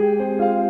Música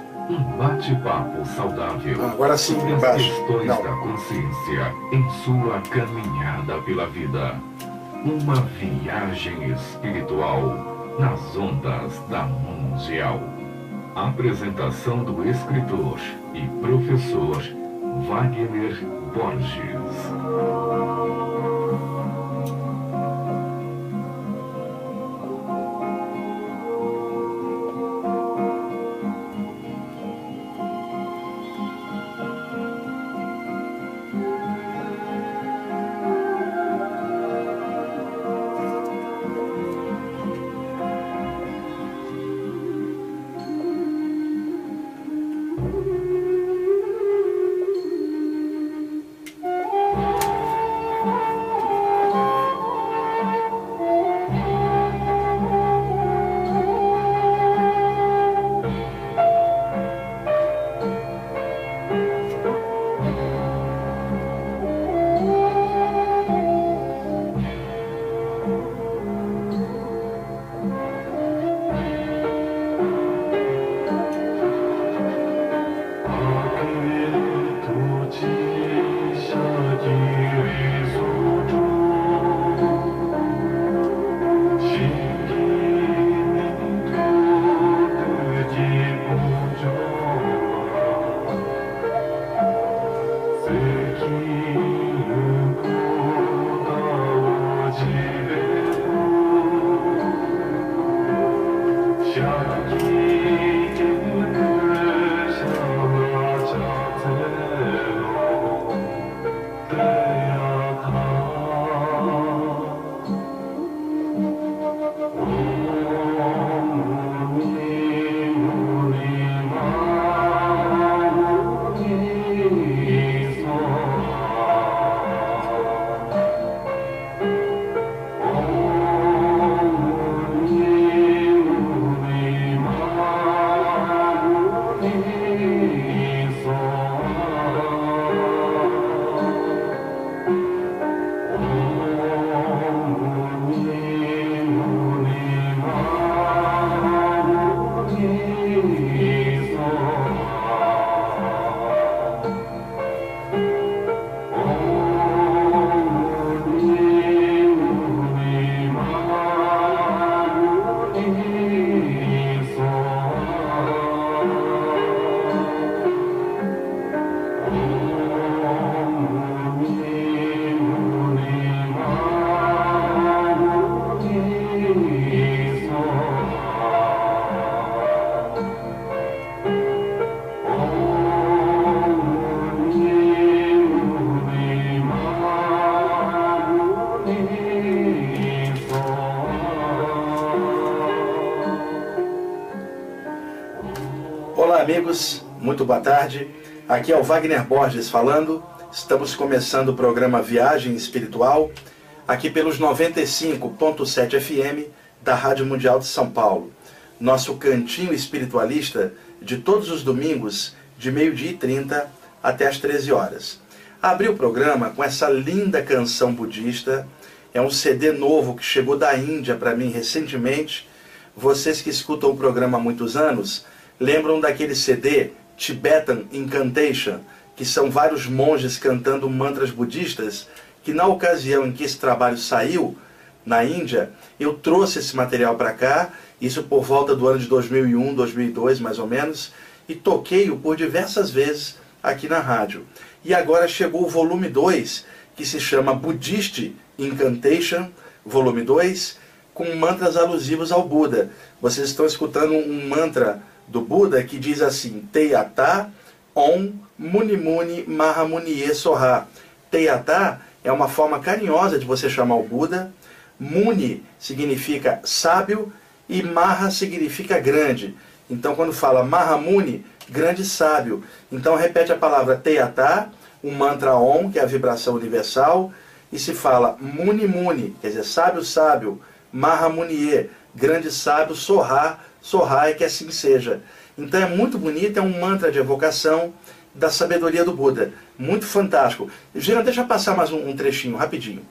Um bate-papo saudável Agora sim, sobre as questões Não. da consciência em sua caminhada pela vida. Uma viagem espiritual nas ondas da Mundial. Apresentação do escritor e professor Wagner Borges. Olá, boa tarde. Aqui é o Wagner Borges falando. Estamos começando o programa Viagem Espiritual, aqui pelos 95.7 FM da Rádio Mundial de São Paulo. Nosso cantinho espiritualista de todos os domingos, de meio-dia e 30 até as 13 horas. Abri o programa com essa linda canção budista. É um CD novo que chegou da Índia para mim recentemente. Vocês que escutam o programa há muitos anos lembram daquele CD Tibetan Incantation, que são vários monges cantando mantras budistas, que na ocasião em que esse trabalho saiu na Índia, eu trouxe esse material para cá, isso por volta do ano de 2001, 2002 mais ou menos, e toquei-o por diversas vezes aqui na rádio. E agora chegou o volume 2, que se chama Buddhist Incantation, volume 2, com mantras alusivos ao Buda. Vocês estão escutando um mantra do Buda que diz assim: Teyata Om Muni Muni Mahamuniye Soha. Teyata é uma forma carinhosa de você chamar o Buda. Muni significa sábio e Maha significa grande. Então, quando fala Mahamuni, grande sábio. Então, repete a palavra Teyata, um mantra Om, que é a vibração universal, e se fala Muni Muni, quer dizer, sábio, sábio, Mahamuniye, grande sábio, Soha, Soha é que assim seja. Então é muito bonito, é um mantra de evocação da sabedoria do Buda. Muito fantástico. Gira, deixa eu passar mais um, um trechinho, rapidinho.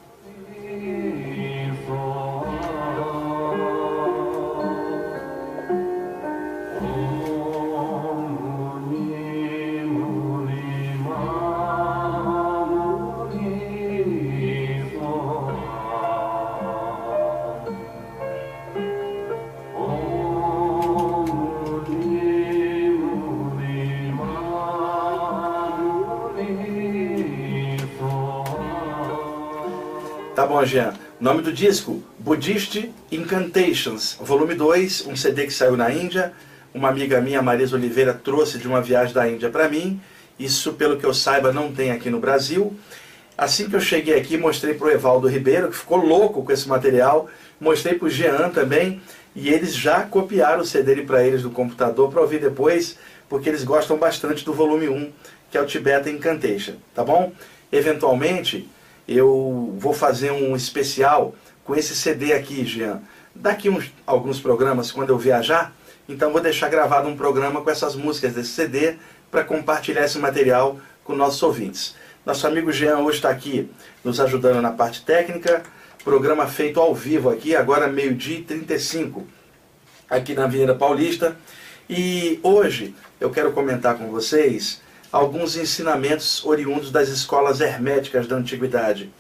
Jean. Nome do disco: Buddhist Incantations, volume 2, um CD que saiu na Índia. Uma amiga minha, Marisa Oliveira, trouxe de uma viagem da Índia para mim. Isso, pelo que eu saiba, não tem aqui no Brasil. Assim que eu cheguei aqui, mostrei para o Evaldo Ribeiro, que ficou louco com esse material. Mostrei para o Jean também. E eles já copiaram o CD para eles do computador para ouvir depois, porque eles gostam bastante do volume 1, que é o Tibetan Incantation. Tá bom? Eventualmente eu vou fazer um especial com esse CD aqui, Jean. Daqui uns alguns programas, quando eu viajar, então vou deixar gravado um programa com essas músicas desse CD para compartilhar esse material com nossos ouvintes. Nosso amigo Jean hoje está aqui nos ajudando na parte técnica. Programa feito ao vivo aqui, agora meio-dia e 35, aqui na Avenida Paulista. E hoje eu quero comentar com vocês alguns ensinamentos oriundos das escolas herméticas da antiguidade.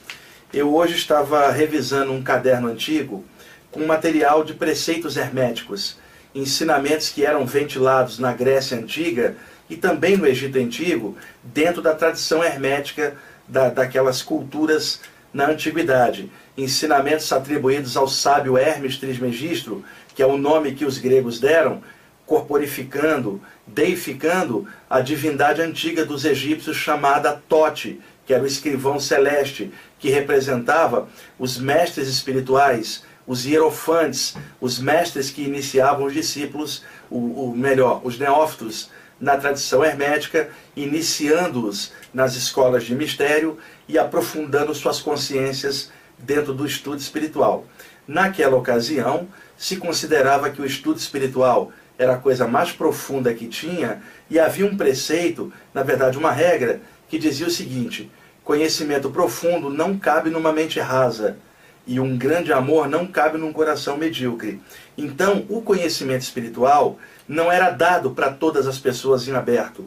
Eu hoje estava revisando um caderno antigo com material de preceitos herméticos, ensinamentos que eram ventilados na Grécia Antiga e também no Egito Antigo, dentro da tradição hermética da, daquelas culturas na antiguidade. Ensinamentos atribuídos ao sábio Hermes Trismegistro, que é o nome que os gregos deram, corporificando, deificando a divindade antiga dos egípcios chamada Tote, que era o escrivão celeste, que representava os mestres espirituais, os hierofantes, os mestres que iniciavam os discípulos, o, o melhor, os neófitos, na tradição hermética, iniciando-os nas escolas de mistério e aprofundando suas consciências dentro do estudo espiritual. Naquela ocasião, se considerava que o estudo espiritual era a coisa mais profunda que tinha, e havia um preceito, na verdade uma regra, que dizia o seguinte: conhecimento profundo não cabe numa mente rasa, e um grande amor não cabe num coração medíocre. Então, o conhecimento espiritual não era dado para todas as pessoas em aberto.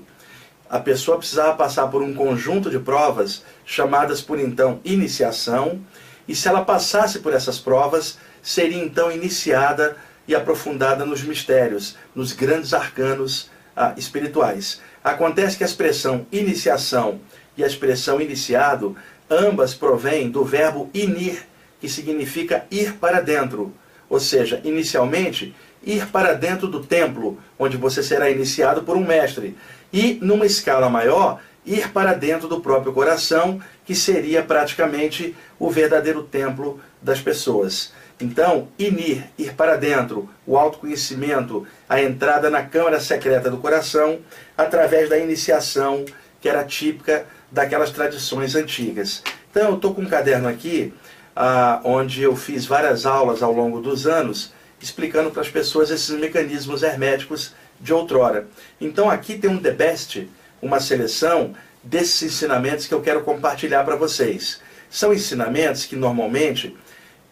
A pessoa precisava passar por um conjunto de provas, chamadas por então iniciação, e se ela passasse por essas provas, seria então iniciada e aprofundada nos mistérios, nos grandes arcanos ah, espirituais. Acontece que a expressão iniciação e a expressão iniciado, ambas provêm do verbo inir, que significa ir para dentro. Ou seja, inicialmente, ir para dentro do templo, onde você será iniciado por um mestre. E, numa escala maior, ir para dentro do próprio coração, que seria praticamente o verdadeiro templo das pessoas. Então, inir, ir para dentro, o autoconhecimento, a entrada na câmara secreta do coração, através da iniciação que era típica daquelas tradições antigas. Então, eu estou com um caderno aqui, ah, onde eu fiz várias aulas ao longo dos anos, explicando para as pessoas esses mecanismos herméticos de outrora. Então, aqui tem um The Best, uma seleção desses ensinamentos que eu quero compartilhar para vocês. São ensinamentos que normalmente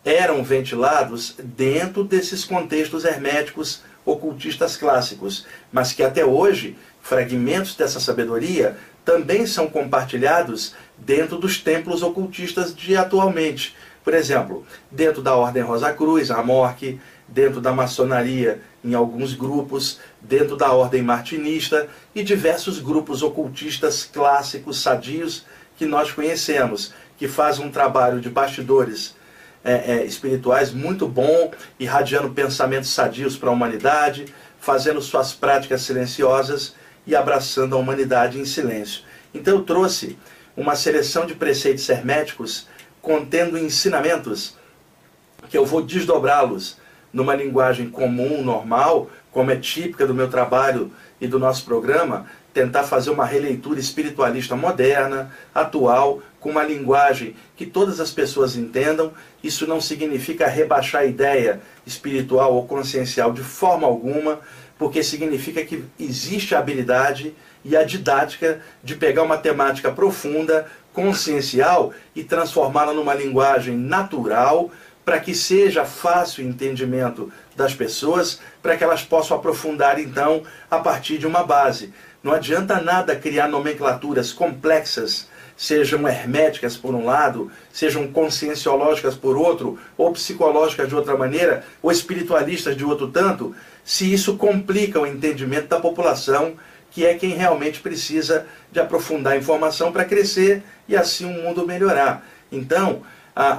eram ventilados dentro desses contextos herméticos ocultistas clássicos, mas que até hoje fragmentos dessa sabedoria também são compartilhados dentro dos templos ocultistas de atualmente. Por exemplo, dentro da Ordem Rosa Cruz, a Morque, dentro da maçonaria, em alguns grupos, dentro da Ordem Martinista e diversos grupos ocultistas clássicos, sadios, que nós conhecemos, que faz um trabalho de bastidores é, é, espirituais muito bom, irradiando pensamentos sadios para a humanidade, fazendo suas práticas silenciosas e abraçando a humanidade em silêncio. Então eu trouxe uma seleção de preceitos herméticos contendo ensinamentos que eu vou desdobrá-los numa linguagem comum, normal, como é típica do meu trabalho e do nosso programa, tentar fazer uma releitura espiritualista moderna, atual, com uma linguagem que todas as pessoas entendam. Isso não significa rebaixar a ideia espiritual ou consciencial de forma alguma, porque significa que existe a habilidade e a didática de pegar uma temática profunda, consciencial e transformá-la numa linguagem natural, para que seja fácil o entendimento das pessoas, para que elas possam aprofundar então a partir de uma base. Não adianta nada criar nomenclaturas complexas, sejam herméticas por um lado, sejam conscienciológicas por outro, ou psicológicas de outra maneira, ou espiritualistas de outro tanto, se isso complica o entendimento da população, que é quem realmente precisa de aprofundar a informação para crescer e assim o mundo melhorar. Então,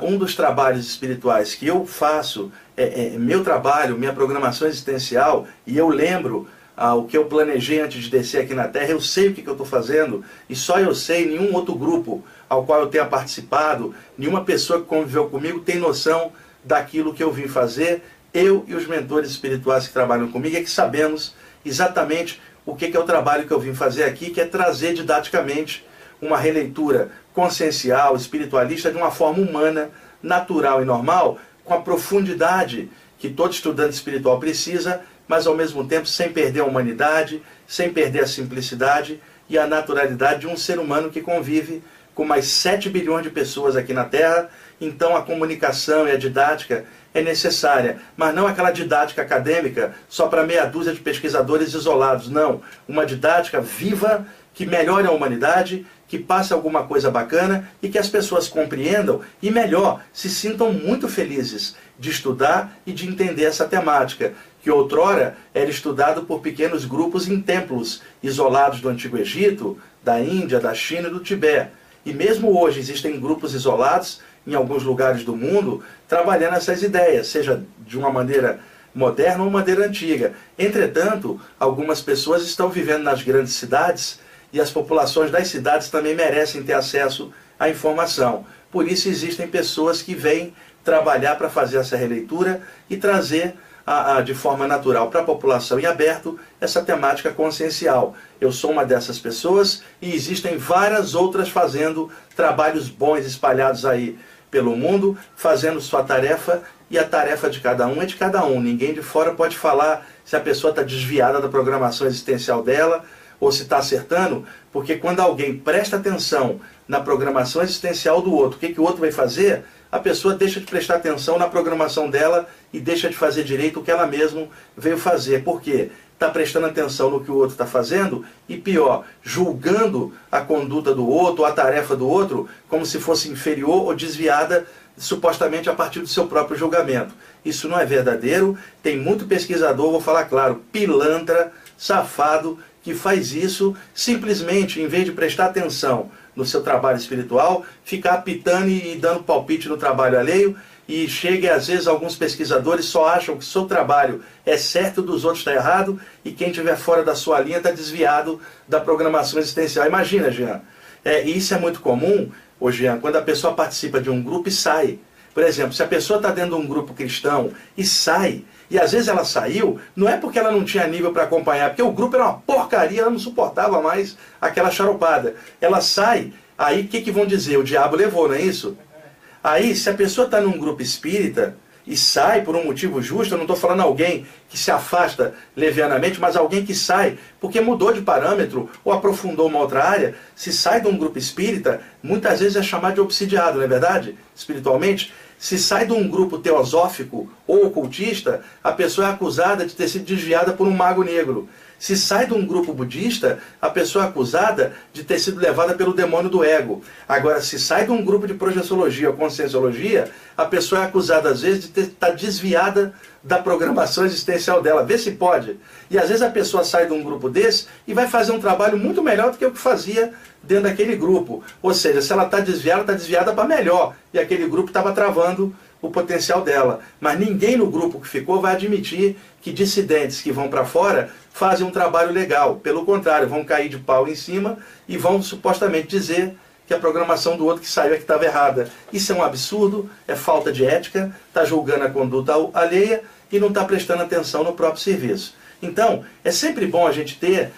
um dos trabalhos espirituais que eu faço, é, é, meu trabalho, minha programação existencial, e eu lembro ah, o que eu planejei antes de descer aqui na Terra, eu sei o que, que eu estou fazendo, e só eu sei, nenhum outro grupo ao qual eu tenha participado, nenhuma pessoa que conviveu comigo tem noção daquilo que eu vim fazer. Eu e os mentores espirituais que trabalham comigo é que sabemos exatamente o que, que é o trabalho que eu vim fazer aqui, que é trazer didaticamente uma releitura consciencial, espiritualista, de uma forma humana, natural e normal, com a profundidade que todo estudante espiritual precisa, mas ao mesmo tempo sem perder a humanidade, sem perder a simplicidade e a naturalidade de um ser humano que convive com mais 7 bilhões de pessoas aqui na Terra. Então a comunicação e a didática é necessária, mas não aquela didática acadêmica só para meia dúzia de pesquisadores isolados, não. Uma didática viva que melhore a humanidade, que passe alguma coisa bacana e que as pessoas compreendam e, melhor, se sintam muito felizes de estudar e de entender essa temática, que outrora era estudado por pequenos grupos em templos isolados do Antigo Egito, da Índia, da China e do Tibete. E mesmo hoje existem grupos isolados em alguns lugares do mundo trabalhando essas ideias, seja de uma maneira moderna ou maneira antiga. Entretanto, algumas pessoas estão vivendo nas grandes cidades e as populações das cidades também merecem ter acesso à informação. Por isso existem pessoas que vêm trabalhar para fazer essa releitura e trazer a, a, de forma natural para a população e aberto essa temática consciencial. Eu sou uma dessas pessoas e existem várias outras fazendo trabalhos bons espalhados aí pelo mundo, fazendo sua tarefa e a tarefa de cada um é de cada um. Ninguém de fora pode falar se a pessoa está desviada da programação existencial dela ou se está acertando, porque quando alguém presta atenção na programação existencial do outro, o que, que o outro vai fazer, a pessoa deixa de prestar atenção na programação dela e deixa de fazer direito o que ela mesma veio fazer. Por quê? Está prestando atenção no que o outro está fazendo e, pior, julgando a conduta do outro, a tarefa do outro, como se fosse inferior ou desviada supostamente a partir do seu próprio julgamento. Isso não é verdadeiro. Tem muito pesquisador, vou falar claro, pilantra, safado, que faz isso simplesmente, em vez de prestar atenção no seu trabalho espiritual, ficar pitando e dando palpite no trabalho alheio, e chega às vezes alguns pesquisadores só acham que seu trabalho é certo dos outros está errado e quem estiver fora da sua linha está desviado da programação existencial. Imagina, Jean. É, e isso é muito comum, ô Jean, quando a pessoa participa de um grupo e sai. Por exemplo, se a pessoa está dentro de um grupo cristão e sai, e às vezes ela saiu, não é porque ela não tinha nível para acompanhar, porque o grupo era uma porcaria, ela não suportava mais aquela charupada. Ela sai, aí o que, que vão dizer? O diabo levou, não é isso? Aí, se a pessoa está num grupo espírita e sai por um motivo justo, eu não estou falando alguém que se afasta levianamente, mas alguém que sai porque mudou de parâmetro ou aprofundou uma outra área, se sai de um grupo espírita, muitas vezes é chamado de obsidiado, não é verdade? Espiritualmente, se sai de um grupo teosófico ou ocultista, a pessoa é acusada de ter sido desviada por um mago negro. Se sai de um grupo budista, a pessoa é acusada de ter sido levada pelo demônio do ego. Agora, se sai de um grupo de projeciologia ou conscienciologia, a pessoa é acusada, às vezes, de estar tá desviada da programação existencial dela. Vê se pode. E às vezes a pessoa sai de um grupo desse e vai fazer um trabalho muito melhor do que o que fazia dentro daquele grupo. Ou seja, se ela está desviada, está desviada para melhor. E aquele grupo estava travando o potencial dela. Mas ninguém no grupo que ficou vai admitir que dissidentes que vão para fora fazem um trabalho legal. Pelo contrário, vão cair de pau em cima e vão supostamente dizer que a programação do outro que saiu é que estava errada. Isso é um absurdo, é falta de ética, está julgando a conduta alheia e não está prestando atenção no próprio serviço. Então, é sempre bom a gente ter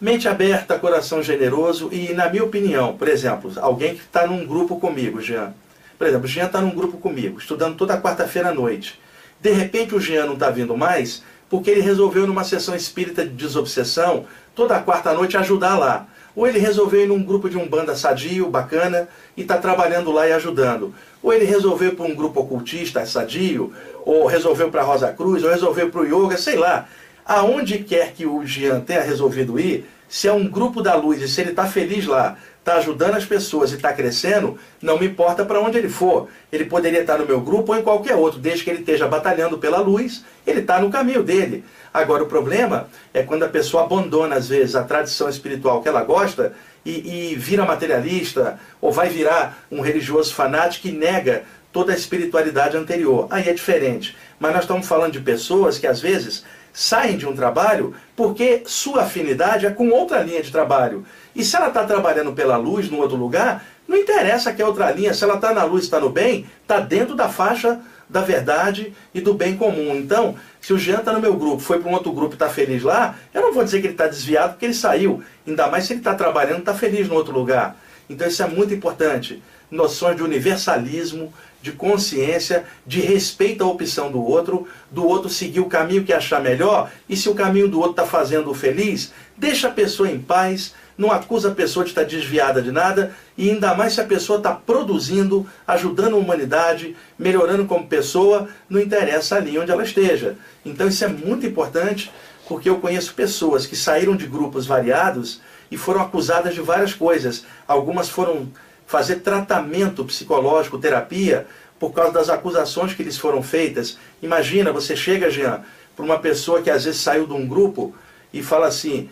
mente aberta, coração generoso e, na minha opinião, por exemplo, alguém que está num grupo comigo, Jean. Por exemplo, o Jean está num grupo comigo, estudando toda quarta-feira à noite. De repente o Jean não está vindo mais porque ele resolveu numa sessão espírita de desobsessão, toda quarta noite ajudar lá. Ou ele resolveu ir num grupo de um banda sadio, bacana, e está trabalhando lá e ajudando. Ou ele resolveu para um grupo ocultista sadio, ou resolveu para a Rosa Cruz, ou resolveu para o yoga, sei lá. Aonde quer que o Jean tenha resolvido ir, se é um grupo da luz e se ele está feliz lá, está ajudando as pessoas e está crescendo, não me importa para onde ele for. Ele poderia estar no meu grupo ou em qualquer outro, desde que ele esteja batalhando pela luz, ele está no caminho dele. Agora, o problema é quando a pessoa abandona, às vezes, a tradição espiritual que ela gosta e, e vira materialista, ou vai virar um religioso fanático que nega toda a espiritualidade anterior. Aí é diferente. Mas nós estamos falando de pessoas que, às vezes, saem de um trabalho porque sua afinidade é com outra linha de trabalho. E se ela está trabalhando pela luz num outro lugar, não interessa que é outra linha. Se ela está na luz, está no bem, está dentro da faixa da verdade e do bem comum. Então, se o Jean está no meu grupo, foi para um outro grupo e está feliz lá, eu não vou dizer que ele está desviado porque ele saiu. Ainda mais se ele está trabalhando, está feliz no outro lugar. Então isso é muito importante. Noções de universalismo, de consciência, de respeito à opção do outro, do outro seguir o caminho que achar melhor, e se o caminho do outro está fazendo-o feliz, deixa a pessoa em paz, não acusa a pessoa de estar desviada de nada, e ainda mais se a pessoa está produzindo, ajudando a humanidade, melhorando como pessoa, não interessa ali onde ela esteja. Então isso é muito importante, porque eu conheço pessoas que saíram de grupos variados e foram acusadas de várias coisas. Algumas foram fazer tratamento psicológico, terapia, por causa das acusações que lhes foram feitas. Imagina, você chega, Jean, para uma pessoa que às vezes saiu de um grupo e fala assim: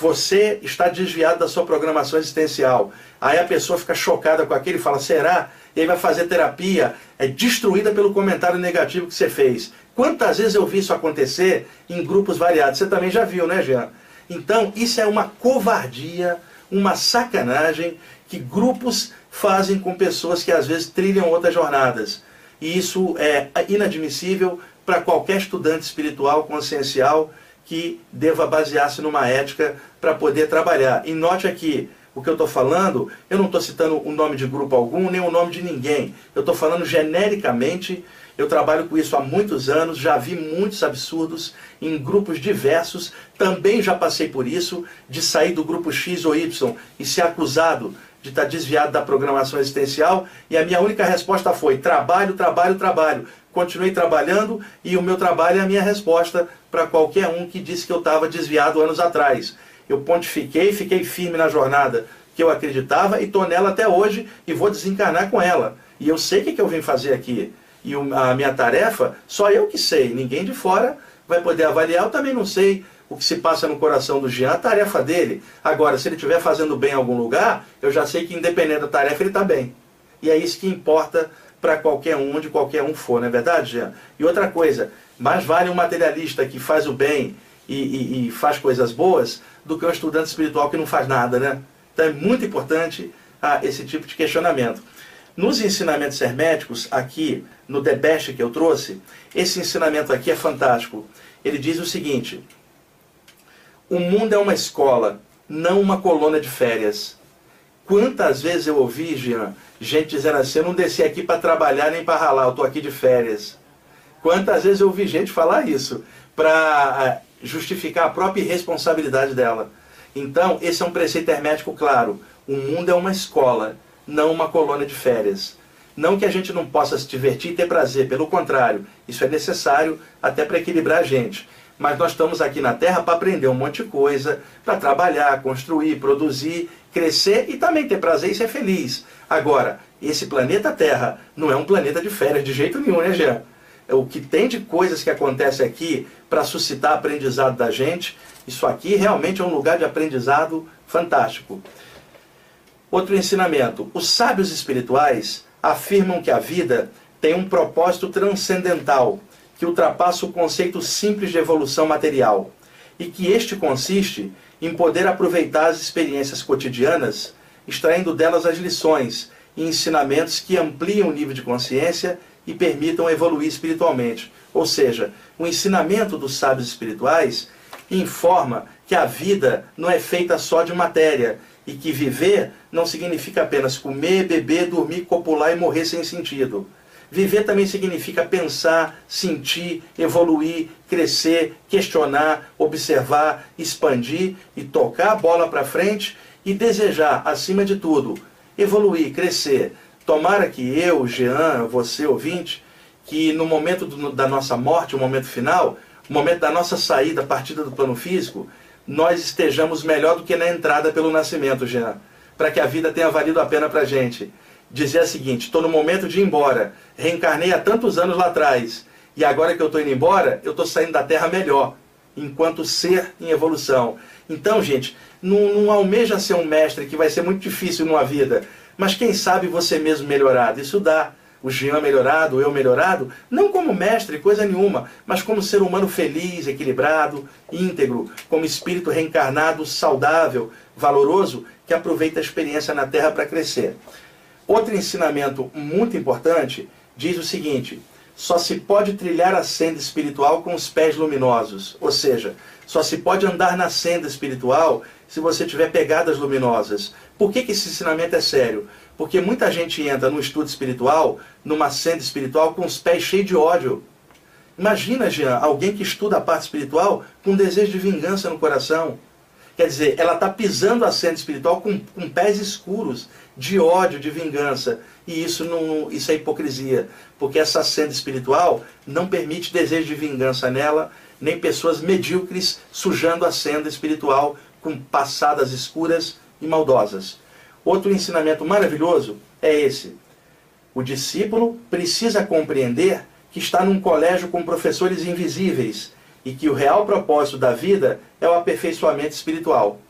você está desviado da sua programação existencial. Aí a pessoa fica chocada com aquilo e fala: será? E aí vai fazer terapia, é destruída pelo comentário negativo que você fez. Quantas vezes eu vi isso acontecer em grupos variados? Você também já viu, né, Jean? Então, isso é uma covardia, uma sacanagem que grupos fazem com pessoas que às vezes trilham outras jornadas. E isso é inadmissível para qualquer estudante espiritual, consciencial, que deva basear-se numa ética para poder trabalhar. E note aqui, o que eu estou falando, eu não estou citando o nome de grupo algum, nem o nome de ninguém. Eu estou falando genericamente eu trabalho com isso há muitos anos, já vi muitos absurdos em grupos diversos, também já passei por isso, de sair do grupo X ou Y e ser acusado de estar desviado da programação existencial, e a minha única resposta foi: trabalho, trabalho, trabalho. Continuei trabalhando e o meu trabalho é a minha resposta para qualquer um que disse que eu estava desviado anos atrás. Eu pontifiquei, fiquei firme na jornada que eu acreditava e estou nela até hoje e vou desencarnar com ela. E eu sei o que, que eu vim fazer aqui. E a minha tarefa, só eu que sei, ninguém de fora vai poder avaliar. Eu também não sei o que se passa no coração do Jean, a tarefa dele. Agora, se ele estiver fazendo bem em algum lugar, eu já sei que independente da tarefa ele está bem. E é isso que importa para qualquer um, onde qualquer um for, não é verdade, Jean? E outra coisa, mais vale um materialista que faz o bem e, e, e faz coisas boas do que um estudante espiritual que não faz nada, né? Então é muito importante ah, esse tipo de questionamento. Nos ensinamentos herméticos, aqui no The Best que eu trouxe, esse ensinamento aqui é fantástico. Ele diz o seguinte: o mundo é uma escola, não uma colônia de férias. Quantas vezes eu ouvi, Jean, gente dizendo assim, eu não desci aqui para trabalhar nem para ralar, eu estou aqui de férias. Quantas vezes eu ouvi gente falar isso para justificar a própria irresponsabilidade dela. Então, esse é um preceito hermético claro. O mundo é uma escola, não uma colônia de férias. Não que a gente não possa se divertir e ter prazer, pelo contrário, isso é necessário até para equilibrar a gente. mas nós estamos aqui na Terra para aprender um monte de coisa, para trabalhar, construir, produzir, crescer e também ter prazer e ser feliz. Agora, esse planeta Terra não é um planeta de férias de jeito nenhum, né, Jean? É o que tem de coisas que acontece aqui para suscitar aprendizado da gente, isso aqui realmente é um lugar de aprendizado fantástico. Outro ensinamento: os sábios espirituais afirmam que a vida tem um propósito transcendental que ultrapassa o conceito simples de evolução material e que este consiste em poder aproveitar as experiências cotidianas, extraindo delas as lições e ensinamentos que ampliam o nível de consciência e permitam evoluir espiritualmente. Ou seja, o ensinamento dos sábios espirituais informa que a vida não é feita só de matéria e que viver não significa apenas comer, beber, dormir, copular e morrer sem sentido. Viver também significa pensar, sentir, evoluir, crescer, questionar, observar, expandir e tocar a bola para frente e desejar, acima de tudo, evoluir, crescer. Tomara que eu, Jean, você, ouvinte, que no momento do, da nossa morte, o momento final, o momento da nossa saída, partida do plano físico, nós estejamos melhor do que na entrada pelo nascimento, Jean. Para que a vida tenha valido a pena para a gente dizia o seguinte: estou no momento de ir embora, reencarnei há tantos anos lá atrás, e agora que eu estou indo embora, eu estou saindo da Terra melhor, enquanto ser em evolução. Então, gente, não, não almeja ser um mestre que vai ser muito difícil numa vida, mas quem sabe você mesmo melhorado. Isso dá. O Jean melhorado, eu melhorado, não como mestre, coisa nenhuma, mas como ser humano feliz, equilibrado, íntegro, como espírito reencarnado, saudável, valoroso, que aproveita a experiência na Terra para crescer. Outro ensinamento muito importante diz o seguinte: só se pode trilhar a senda espiritual com os pés luminosos, ou seja, só se pode andar na senda espiritual se você tiver pegadas luminosas. Por que, que esse ensinamento é sério? Porque muita gente entra no estudo espiritual, numa senda espiritual, com os pés cheios de ódio. Imagina, Jean, alguém que estuda a parte espiritual com desejo de vingança no coração. Quer dizer, ela está pisando a senda espiritual com, com pés escuros, de ódio, de vingança. E isso, não, isso é hipocrisia, porque essa senda espiritual não permite desejo de vingança nela, nem pessoas medíocres sujando a senda espiritual com passadas escuras e maldosas. Outro ensinamento maravilhoso é esse. O discípulo precisa compreender que está num colégio com professores invisíveis e que o real propósito da vida é o aperfeiçoamento espiritual.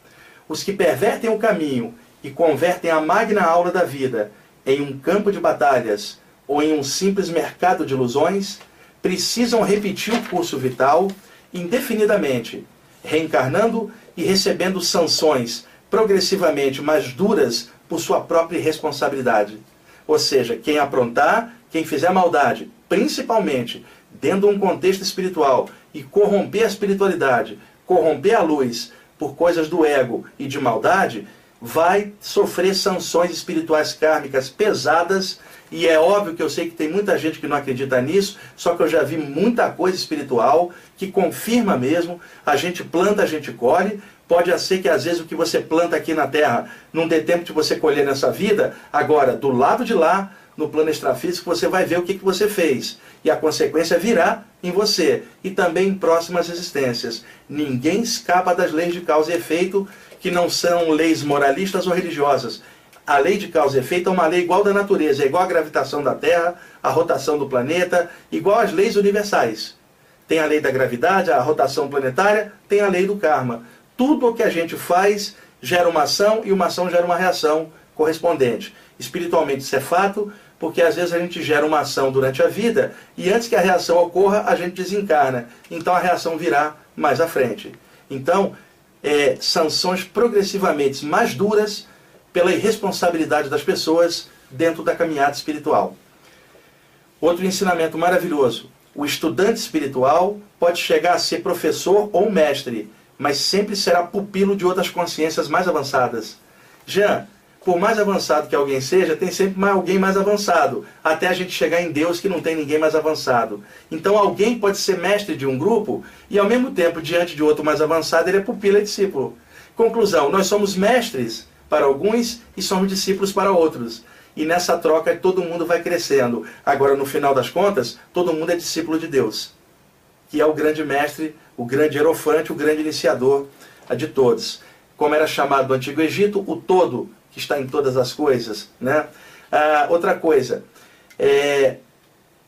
Os que pervertem o caminho e convertem a magna aula da vida em um campo de batalhas ou em um simples mercado de ilusões, precisam repetir o curso vital indefinidamente, reencarnando e recebendo sanções progressivamente mais duras por sua própria responsabilidade. Ou seja, quem aprontar, quem fizer maldade, principalmente dentro de um contexto espiritual, e corromper a espiritualidade, corromper a luz por coisas do ego e de maldade, vai sofrer sanções espirituais kármicas pesadas. E é óbvio que eu sei que tem muita gente que não acredita nisso, só que eu já vi muita coisa espiritual que confirma mesmo. A gente planta, a gente colhe. Pode ser que às vezes o que você planta aqui na Terra não dê tempo de você colher nessa vida. Agora, do lado de lá, no plano extrafísico, você vai ver o que, que você fez. E a consequência virá em você e também em próximas existências. Ninguém escapa das leis de causa e efeito, que não são leis moralistas ou religiosas. A lei de causa e efeito é uma lei igual da natureza, é igual à gravitação da Terra, a rotação do planeta, igual às leis universais. Tem a lei da gravidade, a rotação planetária, tem a lei do karma. Tudo o que a gente faz gera uma ação e uma ação gera uma reação correspondente. Espiritualmente isso é fato, porque às vezes a gente gera uma ação durante a vida e antes que a reação ocorra, a gente desencarna. Então a reação virá mais à frente. Então, é, sanções progressivamente mais duras pela irresponsabilidade das pessoas dentro da caminhada espiritual. Outro ensinamento maravilhoso: o estudante espiritual pode chegar a ser professor ou mestre, mas sempre será pupilo de outras consciências mais avançadas. Jean, por mais avançado que alguém seja, tem sempre alguém mais avançado, até a gente chegar em Deus que não tem ninguém mais avançado. Então alguém pode ser mestre de um grupo e ao mesmo tempo, diante de outro mais avançado, ele é pupila e discípulo. Conclusão, nós somos mestres para alguns e somos discípulos para outros. E nessa troca todo mundo vai crescendo. Agora, no final das contas, todo mundo é discípulo de Deus. que é o grande mestre, o grande Erofante, o grande iniciador de todos. Como era chamado no Antigo Egito, o todo que está em todas as coisas. Né? Ah, outra coisa, é,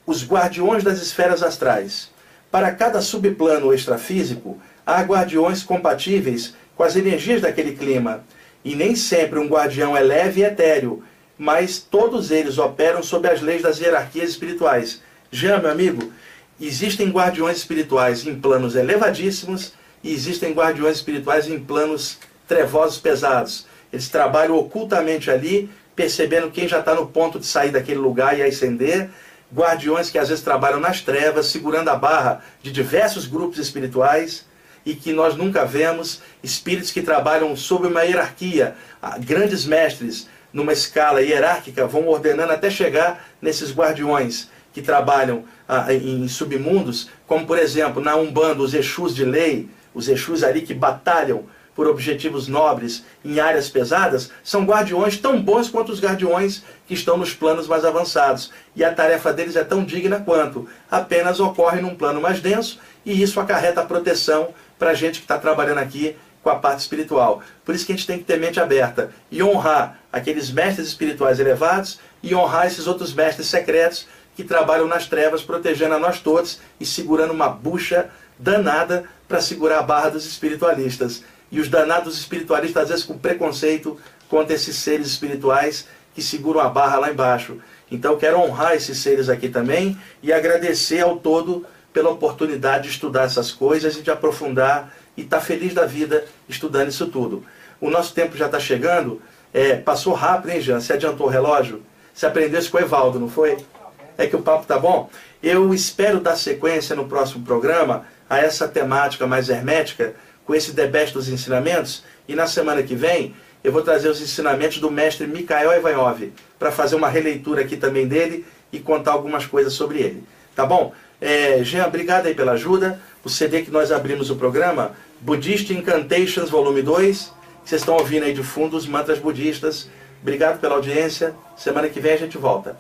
os guardiões das esferas astrais. Para cada subplano extrafísico, há guardiões compatíveis com as energias daquele clima. E nem sempre um guardião é leve e etéreo, mas todos eles operam sob as leis das hierarquias espirituais. Já, meu amigo, existem guardiões espirituais em planos elevadíssimos e existem guardiões espirituais em planos trevosos pesados. Eles trabalham ocultamente ali, percebendo quem já está no ponto de sair daquele lugar e ascender. Guardiões que às vezes trabalham nas trevas, segurando a barra de diversos grupos espirituais e que nós nunca vemos. Espíritos que trabalham sob uma hierarquia, ah, grandes mestres, numa escala hierárquica, vão ordenando até chegar nesses guardiões que trabalham ah, em submundos, como por exemplo na Umbanda, os Exus de lei, os Exus ali que batalham por objetivos nobres em áreas pesadas, são guardiões tão bons quanto os guardiões que estão nos planos mais avançados. E a tarefa deles é tão digna quanto, apenas ocorre num plano mais denso e isso acarreta proteção para a gente que está trabalhando aqui com a parte espiritual. Por isso que a gente tem que ter mente aberta e honrar aqueles mestres espirituais elevados e honrar esses outros mestres secretos que trabalham nas trevas, protegendo a nós todos e segurando uma bucha danada para segurar a barra dos espiritualistas. E os danados espiritualistas, às vezes, com preconceito contra esses seres espirituais que seguram a barra lá embaixo. Então, quero honrar esses seres aqui também e agradecer ao todo pela oportunidade de estudar essas coisas e de aprofundar e estar tá feliz da vida estudando isso tudo. O nosso tempo já está chegando. É, passou rápido, hein, Jean? Você adiantou o relógio? Você aprendeu isso com o Evaldo, não foi? É que o papo tá bom? Eu espero dar sequência no próximo programa a essa temática mais hermética, com esse debate dos ensinamentos, e na semana que vem eu vou trazer os ensinamentos do mestre Mikhail Ivanov, para fazer uma releitura aqui também dele e contar algumas coisas sobre ele. Tá bom? É, Jean, obrigado aí pela ajuda. O CD que nós abrimos o programa, Buddhist Incantations, volume 2. Vocês estão ouvindo aí de fundo os mantras budistas. Obrigado pela audiência. Semana que vem a gente volta.